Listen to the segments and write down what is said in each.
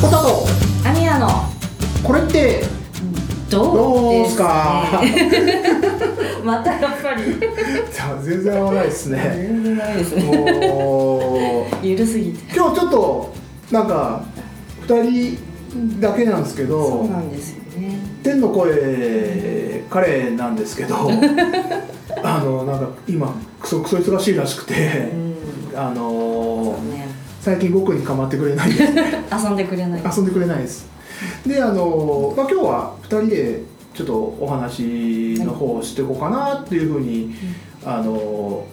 ポタとアミヤの。これってどどううですすか？か またやっぱり。全然合わないですね。全然ないですね。もうゆるすぎて。今日ちょっとなんか2人だけなんですけそどうなんですよね。天の声彼なんですけど あのなんか今クソクソ忙しいらしくてうん。あのね最近僕に構ってくれないんです遊んでくれない。遊んでくれないです。であの、まあ、今日は2人でちょっとお話の方をしていこうかなっていうふうに、あの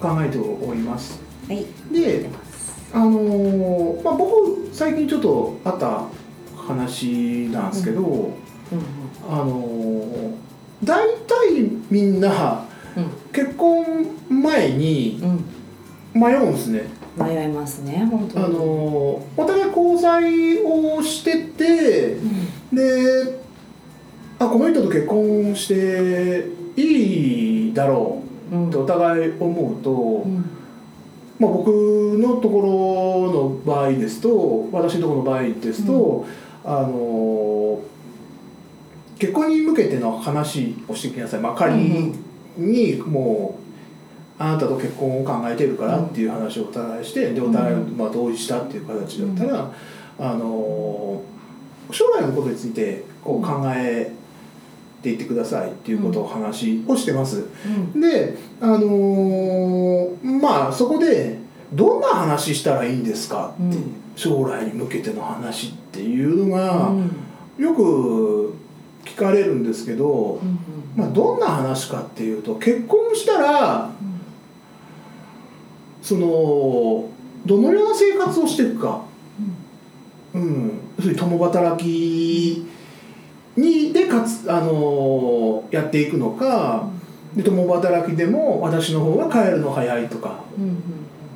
考えております。はい。であの、まあ、僕最近ちょっとあった話なんですけど、うん。あの大体みんなうん。結婚前にうん迷うんですね。迷いますね本当あにのお互い交際をしててうん。であこの人と結婚していいだろううん。ってお互い思うと、うん。まあ、僕のところの場合ですと私のところの場合ですと、あの結婚に向けての話をしてきなさい、まあ、仮にもうあなたと結婚を考えてるからっていう話をお互いしてでお互いまあ同意したっていう形だったら、あの将来のことについてこう考えていってくださいっていうことを話をしてます。うん。であのーまあそこでどんな話したらいいんですかって、うん。将来に向けての話っていうのがうん。よく聞かれるんですけど、うんまあ、どんな話かっていうと結婚したらそのどのような生活をしていくか、うん、共働きにでかつ、あのーやっていくのかで共働きでも私の方が帰るの早いとかうんうん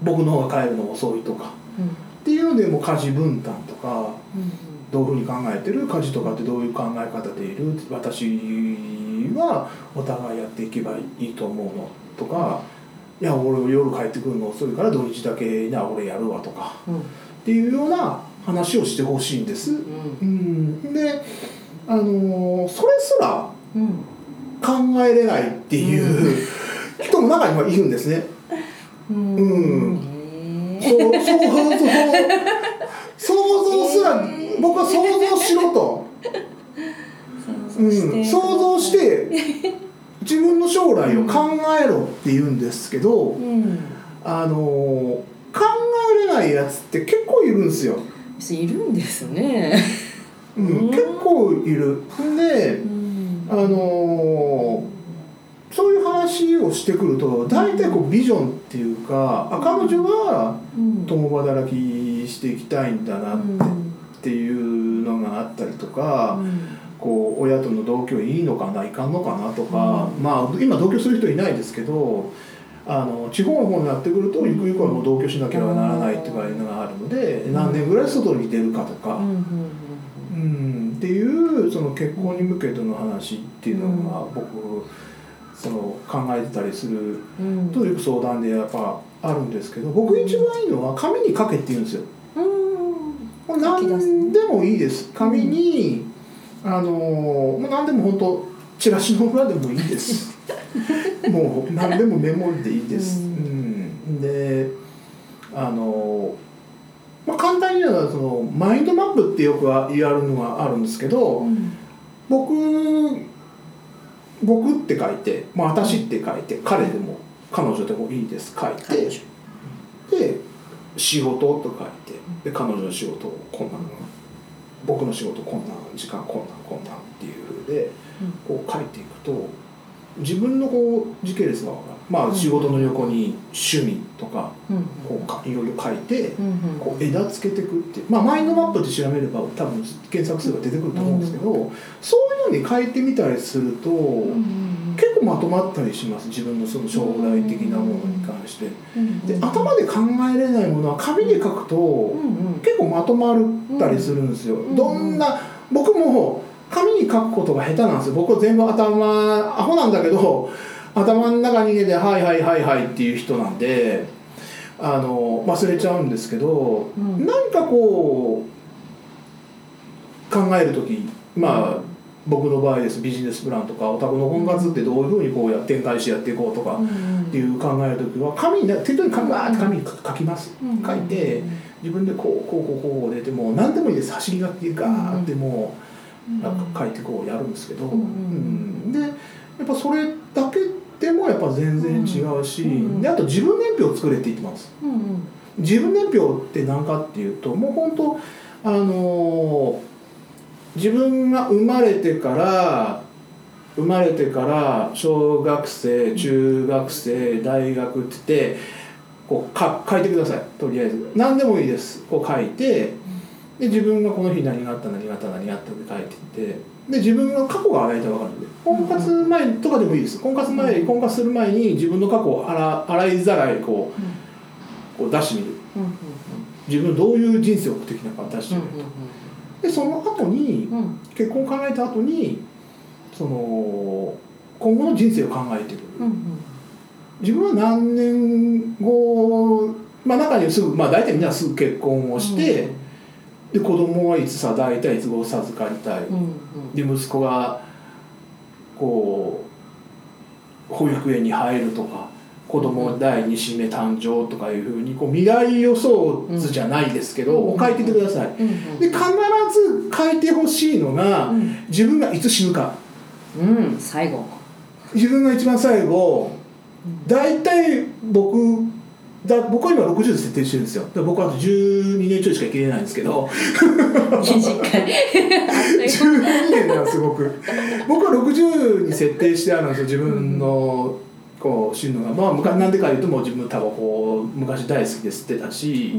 僕の方が帰るの遅いとかうん。っていうのでもう家事分担とかうん。どういうふうに考えてる？家事とかってどういう考え方でいる？私はお互いやっていけばいいと思うのとかいや俺夜帰ってくるの遅いから土日だけな俺やるわとかうん。っていうような話をしてほしいんです。うん。うん、であのーそれすらうん。考えれないっていう人も中にはいるんですね。うん。うん。へそう想像想像すら僕は想像しろと、ーうん、想像して 自分の将来を考えろって言うんですけどうん。あの考えれないやつって結構いるんですよ、いるんですね。うんうん。結構いる。でうん。あのそういう話をしてくると大体こうビジョンっていうかあ彼女はうん。共働きしていきたいんだなってっていうのがあったりとか、こう親との同居いいのかないかんのかなとか、うん。まあ今同居する人いないですけどあの地方の方になってくるとゆくゆくはもう同居しなければならないっていうのがあるので何年ぐらい外に出るかとか、うんっていうその結婚に向けての話っていうのが僕その考えてたりするとよく相談でやっぱあるんですけど僕一番いいのは紙に書けって言うんですよ。うん。これ何でもいいです。紙に、あのまあ何でも本当チラシの裏でもいいです。もう何でもメモリでいいです、ううん。であのまあ簡単に言そのマインドマップってよく言われるのがあるんですけど、うん。僕僕って書いて、まあ、私って書いて彼でも彼女でもいいです書いて、で仕事と書いてで彼女の仕事こんなの僕の仕事こんな時間こんなんこんなんっていうふうでこう書いていくと自分のこう時系列がまあ仕事の横に趣味とかうん。こうかいろいろ書いてこう枝つけていくってまあマインドマップって調べれば多分検索すれば出てくると思うんですけど、そういうのに書いてみたりすると、うん結構まとまったりします自分のその将来的なものに関して。うんで頭で考えれないものは紙で書くと結構まとまったりするんですよ。んどんな僕も紙に書くことが下手なんですよ。僕は全部頭アホなんだけど頭の中に入れて「はいはいはいはい」っていう人なんであの忘れちゃうんですけど、うん何かこう考える時まあ僕の場合ですビジネスプランとかお宅の婚活ってどういうふうにこうや展開してやっていこうとかっていう考える時は紙に適当に紙バーって紙に書きます書いて自分でこうこうこうこう出てもう何でもいいです走り書きでガーってもうなんか書いてこうやるんですけど、うん、でやっぱそれだけでもやっぱ全然違うし、であと自分年表を作れって言ってます。自分年表って何かっていうともう本当あのー自分が生まれてから生まれてから小学生中学生大学って言ってこうか書いてくださいとりあえず。何でもいいです。こう書いてで自分がこの日何があった何があった何があったって書いていって。で自分の過去が大体分かるんで。婚活前とかでもいいです。婚活前婚活する前に自分の過去を洗洗いざらいこうこう出してみる。自分どういう人生を送ってきたか出してみるとでその後に結婚を考えた後にその今後の人生を考えていく。自分は何年後まあ中にはすぐまあ大体みんなすぐ結婚をして、で子供はいつさ大体いつご授かりたい、で息子がこう保育園に入るとか子供第2子目誕生とかいうふうにこう未来予想図じゃないですけど、を書いててください。で必ず書いてほしいのが、自分がいつ死ぬか。うん最後。自分が一番最後大体僕だ僕は今60で設定してるんですよ。で僕はあと12年ちょいしか生きれないんですけど。短い12年なんです僕。僕は60に設定してあるんですよ自分のこう死ぬのがまあ昔なんでか言うともう自分タバコ昔大好きで吸ってたし、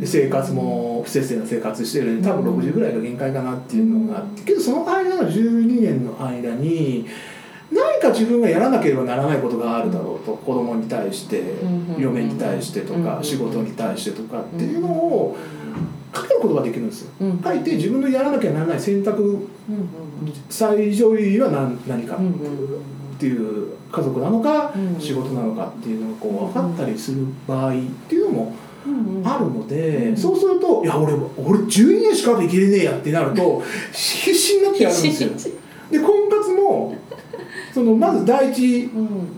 で生活も不節制な生活してるんで多分60ぐらいが限界かなっていうのがあってけどその間の12年の間に何か自分がやらなければならないことがあるだろうと子供に対して嫁に対してとか仕事に対してとかっていうのを書けることができるんですよ。書いて自分のやらなきゃならない選択最上位は何何かっていう家族なのか仕事なのかっていうのがこう分かったりする場合っていうのもあるので、そうすると「いや俺俺12年しか生きれねえや」ってなると必死になってやるんですよ。で婚活もそのまず第一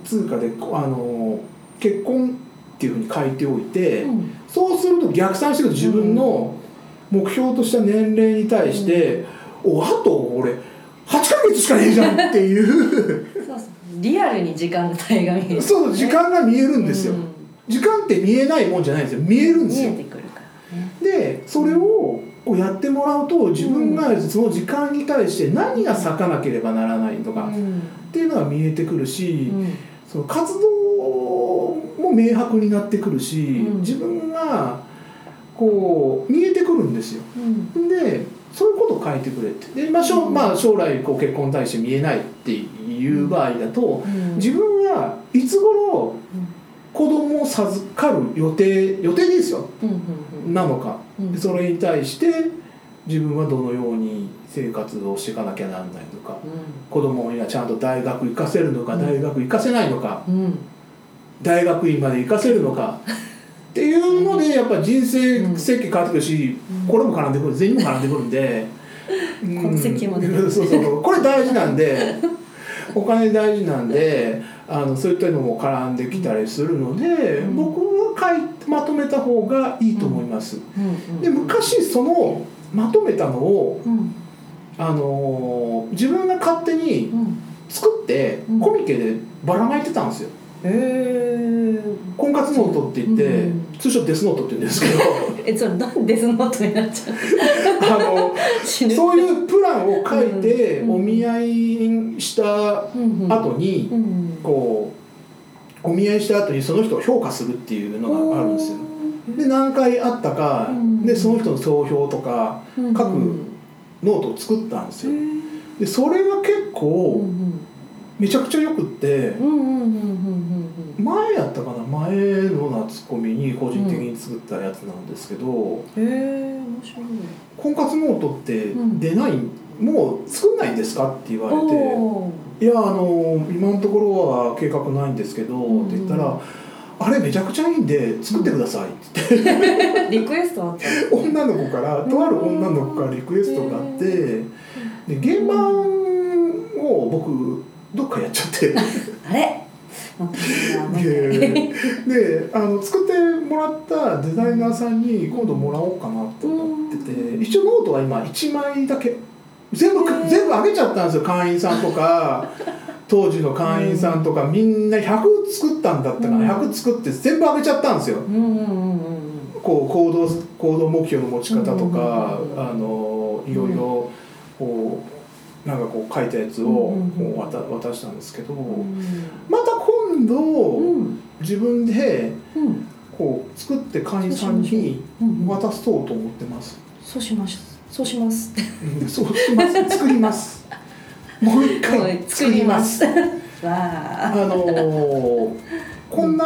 通貨であの結婚っていうふうに書いておいて、そうすると逆算してくる自分の目標とした年齢に対して「おあと俺8ヶ月しかねえじゃん」っていうリアルに時間の体が見える。そう時間が見えるんですよ、時間って見えないもんじゃないんですよ。見えるんですよ。見えてくるからね。でそれをこうやってもらうと自分がその時間に対して何が咲かなければならないとかっていうのが見えてくるし、その活動も明白になってくるし、自分がこう見えてくるんですよ。でそういうことを書いてくれって。で、まあ将まあ、将来こう結婚に対して見えないっていう場合だと、自分はいつ頃子供を授かる予定予定ですよ、なのか、それに対して自分はどのように生活をしていかなきゃならないのか、子供にはちゃんと大学行かせるのか、大学行かせないのか、大学院まで行かせるのか。っていうのでやっぱ人生設計変わってくるし、これも絡んでくる。全員も絡んでくるんで。うん、そうそう。これ大事なんで お金大事なんであのそういったのも絡んできたりするので、うん、僕は書いまとめた方がいいと思います。で昔そのまとめたのを、うん、あの自分が勝手に作って、コミケでばらまいてたんですよ。婚活ノートって言って、通称デスノートって言うんですけど。えそれなんでデスノートになっちゃうあの そういうプランを書いて、お見合いした後に、こうお見合いした後にその人を評価するっていうのがあるんですよ。で何回会ったか、でその人の総評とか書くノートを作ったんですよ。でそれが結構、めちゃくちゃよくって前やったかな？前の夏コミに個人的に作ったやつなんですけどへえ面白い。婚活ノートって出ない、もう作んないんですかって言われて「いやあの今のところは計画ないんですけど」って言ったら「あれめちゃくちゃいいんで作ってください」って言って。リクエストあった。女の子からとある女の子からリクエストがあってで現場を僕どっかやっちゃって。あれ？でであの作ってもらったデザイナーさんに今度もらおうかなと思ってて一応ノートは今1枚だけ。全部全部あげちゃったんですよ会員さんとか。当時の会員さんとか。みんな100作ったんだったかうん。な100作って全部あげちゃったんですよ。こう行動行動目標の持ち方とか、あのいろいろこうなんかこう書いたやつを渡渡したんですけど、うん。また今度、うん。自分でうん。こう作って会員さんにうん渡そうと思ってます。そうしますそうします。うんそうします。作ります。もう一回作ります。あのーこんな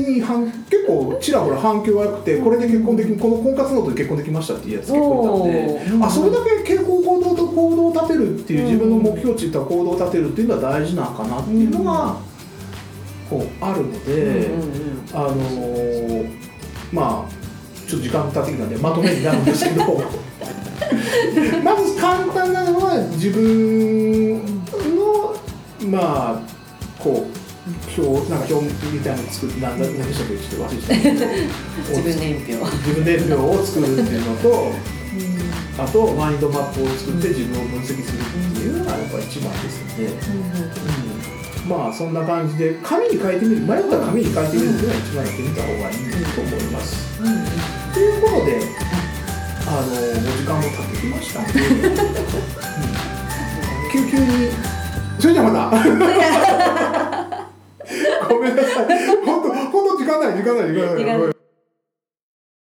に反結構ちらほら反響が良くてこれで結婚できこの婚活ノートで結婚できましたっていうやつ結構いたんで。あそれだけ傾向行動と行動を立てるっていう自分の目標値と行動を立てるっていうのは大事なのかなっていうのがこうあるので。あのーまあちょっと時間経ってきたんでまとめになるんですけど。まず簡単なのは自分のまあこう表なんか表みたいなの作って何だ何でしたっけちょっと忘れちゃった 自分年表自分年表を作るっていうのとあとマインドマップを作って自分を分析するっていうのがやっぱ一番ですので、うん、まあそんな感じで紙に書いてみる迷ったら紙に書いてみるっていうのが一番やってみた方がいいと思います。うん。うんということであのお時間も経ってきましたので、うん、救急にそれじゃあまたごめんなさい。本当本当時間ない時間ない時間ない。時間ない。